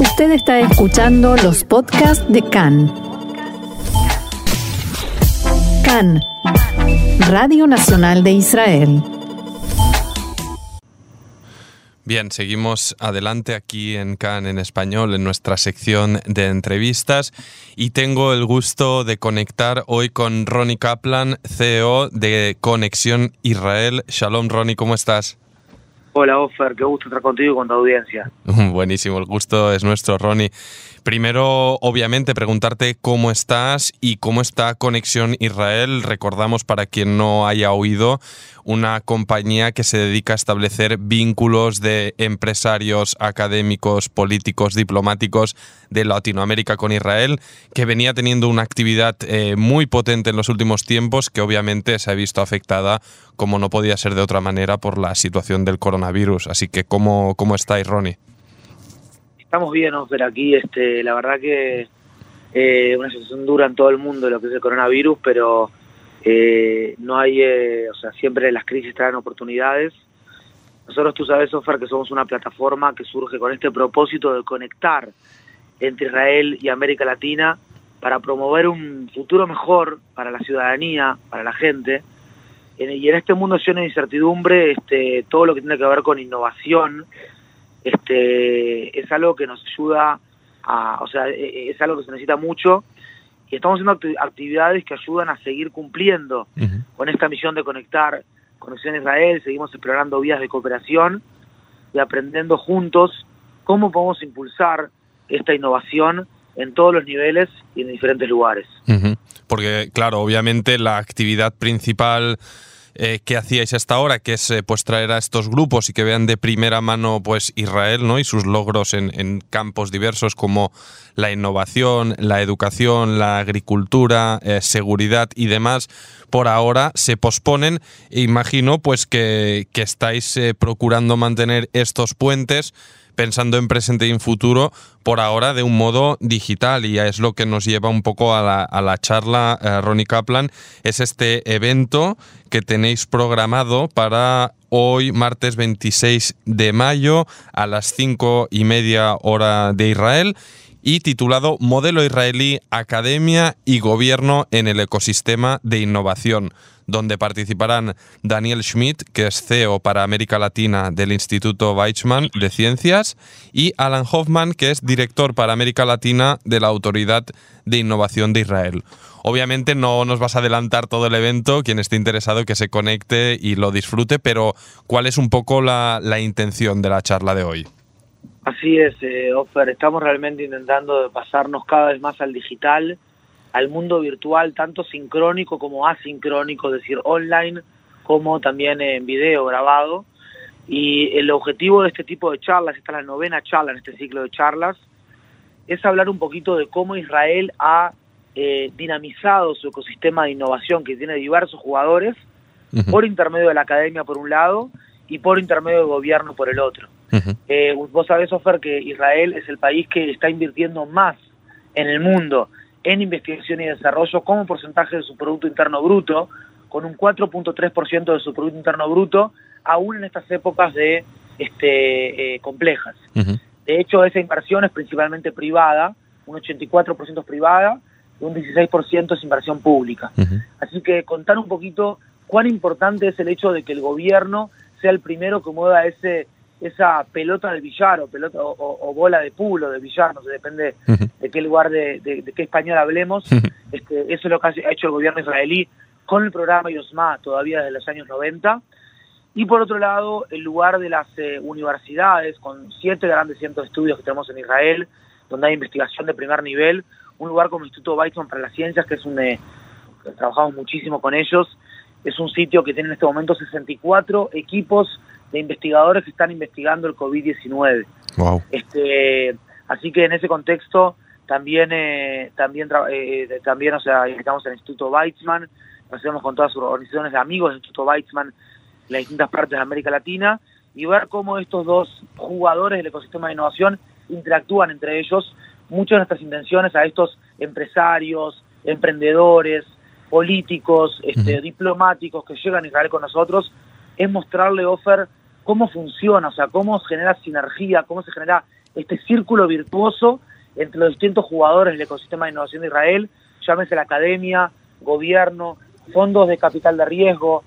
Usted está escuchando los podcasts de CAN. CAN, Radio Nacional de Israel. Bien, seguimos adelante aquí en CAN en español, en nuestra sección de entrevistas, y tengo el gusto de conectar hoy con Ronnie Kaplan, CEO de Conexión Israel. Shalom, Ronnie, ¿cómo estás? Hola, Ofer, qué gusto estar contigo y con tu audiencia. Buenísimo, el gusto es nuestro, Ronnie. Primero, obviamente, preguntarte cómo estás y cómo está Conexión Israel. Recordamos, para quien no haya oído, una compañía que se dedica a establecer vínculos de empresarios, académicos, políticos, diplomáticos de Latinoamérica con Israel, que venía teniendo una actividad eh, muy potente en los últimos tiempos, que obviamente se ha visto afectada, como no podía ser de otra manera, por la situación del coronavirus. Así que, ¿cómo, cómo estáis, Ronnie? Estamos bien, Ofer, aquí. Este, la verdad que eh, una situación dura en todo el mundo lo que es el coronavirus, pero eh, no hay, eh, o sea, siempre las crisis traen oportunidades. Nosotros, tú sabes, Ofer, que somos una plataforma que surge con este propósito de conectar entre Israel y América Latina para promover un futuro mejor para la ciudadanía, para la gente. Y en este mundo lleno de incertidumbre, este, todo lo que tiene que ver con innovación, este, es algo que nos ayuda a, o sea, e, e, es algo que se necesita mucho. Y estamos haciendo actividades que ayudan a seguir cumpliendo con esta misión de conectar Conexión Israel, seguimos explorando vías de cooperación y aprendiendo juntos cómo podemos impulsar esta innovación en todos los niveles y en diferentes lugares. Porque, claro, obviamente la actividad principal eh, que hacíais hasta ahora, que es eh, pues traer a estos grupos y que vean de primera mano pues Israel ¿no? y sus logros en, campos diversos como la innovación, la educación, la agricultura, eh, seguridad y demás, por ahora se posponen. E imagino pues que, que estáis procurando mantener estos puentes pensando en presente y en futuro, por ahora de un modo digital. Y es lo que nos lleva un poco a la, a la charla, eh, Ronnie Kaplan, es este evento que tenéis programado para hoy, martes 26 de mayo, a las 5 y media hora de Israel y titulado Modelo israelí, Academia y Gobierno en el ecosistema de innovación donde participarán Daniel Schmidt, que es CEO para América Latina del Instituto Weizmann de Ciencias, y Alan Hoffman, que es director para América Latina de la Autoridad de Innovación de Israel. Obviamente no nos vas a adelantar todo el evento, quien esté interesado que se conecte y lo disfrute, pero ¿cuál es un poco la, intención de la charla de hoy? Así es, eh, Offer, estamos realmente intentando pasarnos cada vez más al digital al mundo virtual, tanto sincrónico como asincrónico, es decir, online como también en video grabado. Y el objetivo de este tipo de charlas, esta es la novena charla en este ciclo de charlas, es hablar un poquito de cómo Israel ha eh, dinamizado su ecosistema de innovación que tiene diversos jugadores, por intermedio de la academia por un lado y por intermedio del gobierno por el otro. Eh, vos sabés, Ofer, que Israel es el país que está invirtiendo más en el mundo en investigación y desarrollo como porcentaje de su Producto Interno Bruto, con un 4.3% de su Producto Interno Bruto, aún en estas épocas de este, eh, complejas. De hecho, esa inversión es principalmente privada, un 84% es privada y un 16% es inversión pública. Así que contar un poquito cuán importante es el hecho de que el gobierno sea el primero que mueva ese esa pelota de billar o pelota o, bola de pulo de billar, no sé, depende de qué lugar de, qué español hablemos. este, eso es lo que ha hecho el gobierno israelí con el programa YOSMA todavía desde los años 90. Y por otro lado, el lugar de las eh, universidades, con siete grandes centros de estudios que tenemos en Israel, donde hay investigación de primer nivel, un lugar como el Instituto Weizmann para las Ciencias, que es un... Eh, trabajamos muchísimo con ellos, es un sitio que tiene en este momento 64 equipos de investigadores que están investigando el COVID-19. Wow. Este, así que en ese contexto también, eh, también, eh, también, o sea, en el Instituto Weizmann, nos hacemos con todas sus organizaciones de amigos del Instituto Weizmann en las distintas partes de América Latina y ver cómo estos dos jugadores del ecosistema de innovación interactúan entre ellos. Muchas de nuestras intenciones a estos empresarios, emprendedores, políticos, este, diplomáticos que llegan a Israel con nosotros, es mostrarle, Offer, cómo funciona, o sea, cómo se genera sinergia, cómo se genera este círculo virtuoso entre los distintos jugadores del ecosistema de innovación de Israel, llámese la academia, gobierno, fondos de capital de riesgo,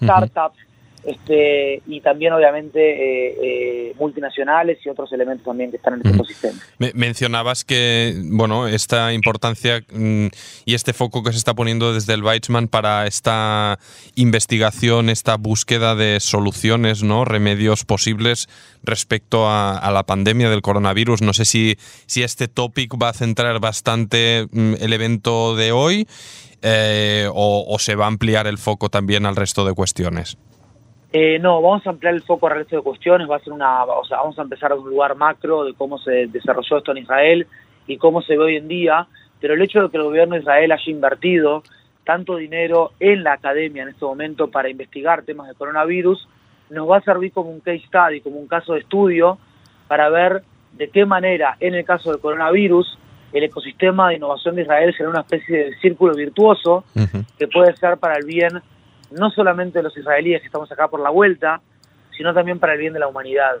startups, este, y también obviamente eh, eh, multinacionales y otros elementos también que están en el ecosistema. mencionabas que bueno esta importancia mm, y este foco que se está poniendo desde el Weizmann para esta investigación, esta búsqueda de soluciones, no remedios posibles respecto a, la pandemia del coronavirus. No sé si, si este topic va a centrar bastante mm, el evento de hoy eh, o se va a ampliar el foco también al resto de cuestiones. Eh, no, vamos a ampliar el foco al resto de cuestiones, va a ser una, o sea, vamos a empezar a un lugar macro de cómo se desarrolló esto en Israel y cómo se ve hoy en día, pero el hecho de que el gobierno de Israel haya invertido tanto dinero en la academia en este momento para investigar temas de coronavirus, nos va a servir como un case study, como un caso de estudio, para ver de qué manera, en el caso del coronavirus, el ecosistema de innovación de Israel será una especie de círculo virtuoso que puede ser para el bien no solamente los israelíes que estamos acá por la vuelta, sino también para el bien de la humanidad.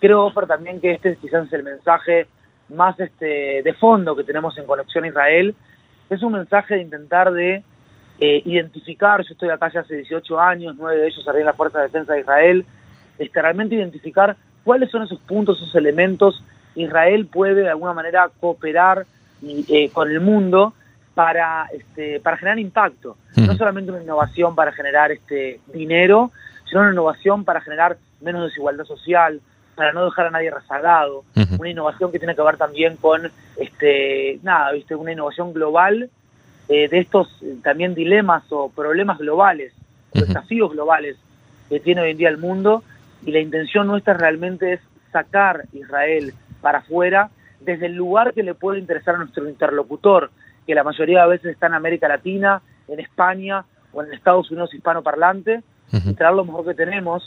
Creo, Ofer, también que este quizás es el mensaje más este, de fondo que tenemos en Conexión Israel. Es un mensaje de intentar de eh, identificar, yo estoy acá ya hace 18 años, nueve de ellos en la Fuerza de Defensa de Israel, este, realmente identificar cuáles son esos puntos, esos elementos. Israel puede de alguna manera cooperar eh, con el mundo para, este, para generar impacto. No solamente una innovación para generar este dinero, sino una innovación para generar menos desigualdad social, para no dejar a nadie rezagado, una innovación que tiene que ver también con este nada, viste, una innovación global eh, de estos eh, también dilemas o problemas globales, desafíos globales que tiene hoy en día el mundo. Y la intención nuestra realmente es sacar Israel para afuera desde el lugar que le puede interesar a nuestro interlocutor, que la mayoría de veces está en América Latina, en España o en Estados Unidos hispanoparlante, y traer lo mejor que tenemos,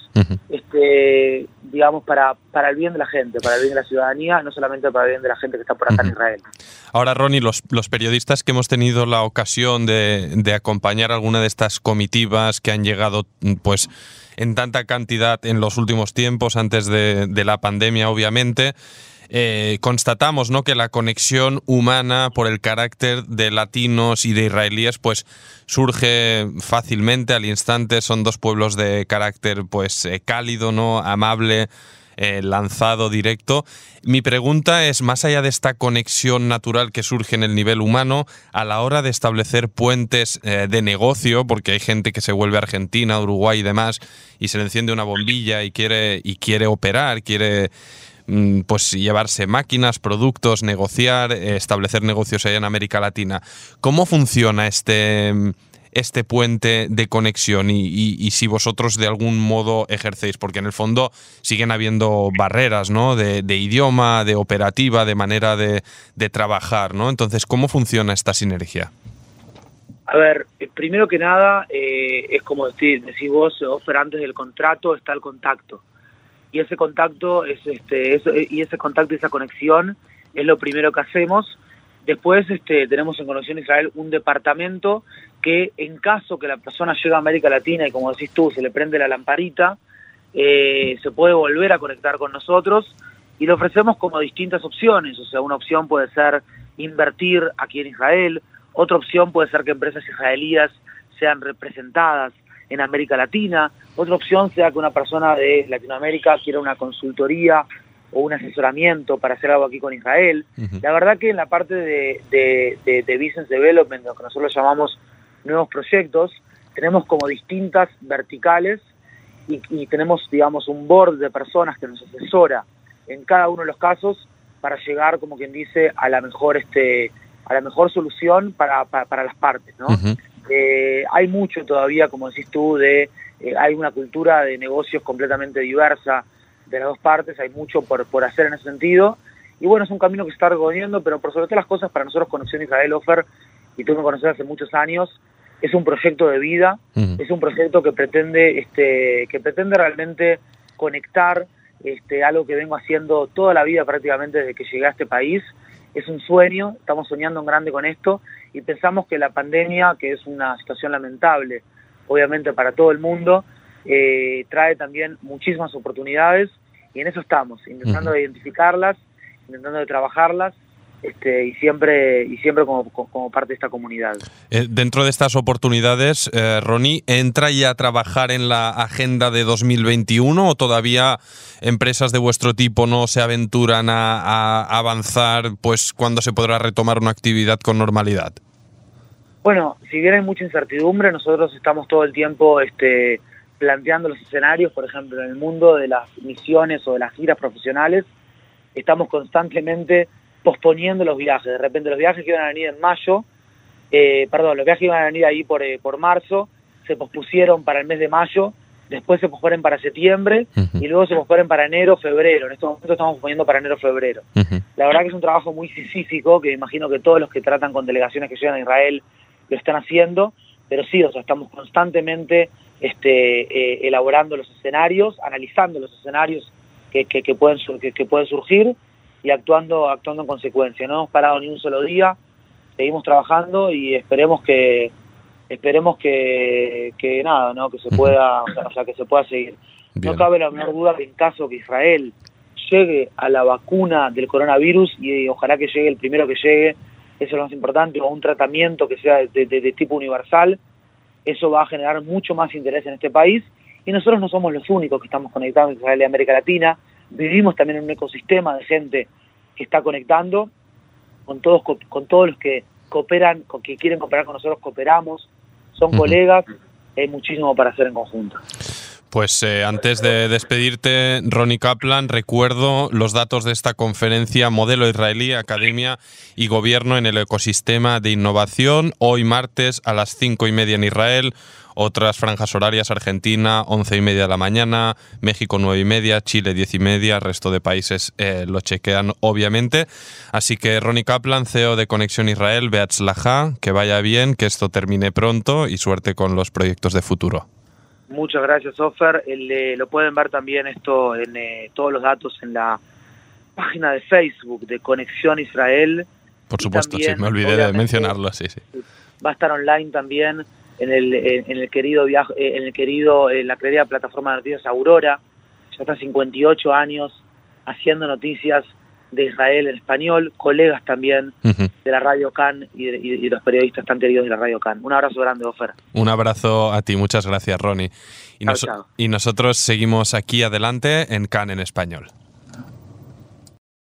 este, digamos, para, para el bien de la gente, para el bien de la ciudadanía, no solamente para el bien de la gente que está por acá en Israel. Ahora, Ronnie, los, los periodistas que hemos tenido la ocasión de, de acompañar alguna de estas comitivas que han llegado, pues, en tanta cantidad en los últimos tiempos, antes de, de la pandemia, obviamente, eh, constatamos ¿no? que la conexión humana por el carácter de latinos y de israelíes pues surge fácilmente al instante son dos pueblos de carácter pues eh, cálido no amable eh, lanzado directo. Mi pregunta es, más allá de esta conexión natural que surge en el nivel humano, a la hora de establecer puentes de negocio, porque hay gente que se vuelve a Argentina, Uruguay y demás, y se le enciende una bombilla y quiere, y quiere operar, quiere pues llevarse máquinas, productos, negociar, eh, establecer negocios allá en América Latina. ¿Cómo funciona este, este puente de conexión y, si vosotros de algún modo ejercéis? Porque en el fondo siguen habiendo barreras, ¿no? De, idioma, de operativa, de manera de, trabajar, ¿no? Entonces, ¿cómo funciona esta sinergia? A ver, eh, primero que nada, eh, es como decir, decís vos, Offer, antes del contrato está el contacto y ese contacto es este y ese contacto y esa conexión es lo primero que hacemos. Después este tenemos en Conexión Israel un departamento que en caso que la persona llegue a América Latina y como decís tú se le prende la lamparita eh, se puede volver a conectar con nosotros y le ofrecemos como distintas opciones. O sea una opción puede ser invertir aquí en Israel otra opción puede ser que empresas israelíes sean representadas en América Latina. Otra opción sea que una persona de Latinoamérica quiera una consultoría o un asesoramiento para hacer algo aquí con Israel. La verdad que en la parte de, de, Business Development, lo que nosotros llamamos nuevos proyectos, tenemos como distintas verticales y, tenemos, digamos, un board de personas que nos asesora en cada uno de los casos para llegar, como quien dice, a la mejor, este, a la mejor solución para, para, las partes, ¿no? Eh, hay mucho todavía, como decís tú, de eh, hay una cultura de negocios completamente diversa de las dos partes, hay mucho por, por hacer en ese sentido. Y bueno, es un camino que se está recorriendo, pero por sobre todas las cosas, para nosotros Conexión Israel Offer, y tú me conoces hace muchos años, es un proyecto de vida, es un proyecto que pretende, este, que pretende realmente conectar este, algo que vengo haciendo toda la vida prácticamente desde que llegué a este país. Es un sueño, estamos soñando en grande con esto y pensamos que la pandemia, que es una situación lamentable, obviamente para todo el mundo, eh, trae también muchísimas oportunidades y en eso estamos, intentando identificarlas intentando de trabajarlas este, y siempre y siempre como, como parte de esta comunidad. Eh, dentro de estas oportunidades, eh, Ronnie, ¿entra ya a trabajar en la agenda de 2021 o todavía empresas de vuestro tipo no se aventuran a, a avanzar pues cuando se podrá retomar una actividad con normalidad? Bueno, si bien hay mucha incertidumbre, nosotros estamos todo el tiempo este, planteando los escenarios, por ejemplo, en el mundo de las misiones o de las giras profesionales, estamos constantemente posponiendo los viajes. De repente los viajes que iban a venir en mayo, eh, perdón, los viajes que iban a venir ahí por, eh, por marzo, se pospusieron para el mes de mayo, después se posponen para septiembre y luego se posponen para enero, febrero. En este momento estamos posponiendo para enero, febrero. La verdad que es un trabajo muy sisífico, que imagino que todos los que tratan con delegaciones que llegan a Israel lo están haciendo, pero sí, o sea, estamos constantemente este, eh, elaborando los escenarios, analizando los escenarios que, que, pueden, que, pueden surgir y actuando, actuando en consecuencia. No hemos parado ni un solo día, seguimos trabajando y esperemos que esperemos que, que nada, ¿no? que se pueda, o sea, que se pueda seguir. No cabe la menor duda que en caso que Israel llegue a la vacuna del coronavirus y ojalá que llegue el primero que llegue, eso es lo más importante, o un tratamiento que sea de, tipo universal, eso va a generar mucho más interés en este país y nosotros no somos los únicos que estamos conectados en Israel y América Latina, vivimos también en un ecosistema de gente que está conectando, con todos, con todos los que cooperan, con que quieren cooperar con nosotros, cooperamos, son colegas, hay muchísimo para hacer en conjunto. Pues eh, antes de despedirte, Ronnie Kaplan, recuerdo los datos de esta conferencia Modelo Israelí, Academia y Gobierno en el Ecosistema de Innovación, hoy martes a las cinco y media en Israel, otras franjas horarias, Argentina, once y media de la mañana, México nueve y media, Chile diez y media, resto de países eh, lo chequean obviamente. Así que Ronnie Kaplan, CEO de Conexión Israel, Beatzlaha, que vaya bien, que esto termine pronto y suerte con los proyectos de futuro. Muchas gracias, Ofer. Eh, lo pueden ver también esto en eh, todos los datos en la página de Facebook de Conexión Israel. Por supuesto, sí, me olvidé de mencionarlo, sí, sí. Va a estar online también en el, en el querido viaje, eh, en el querido, en la querida plataforma de noticias Aurora. Ya está 58 años haciendo noticias de Israel en español, colegas también de la Radio CAN y, de, los periodistas tan queridos de la Radio CAN. Un abrazo grande, Ofer. Un abrazo a ti, muchas gracias, Ronnie. Y, y nosotros seguimos aquí adelante en CAN en español.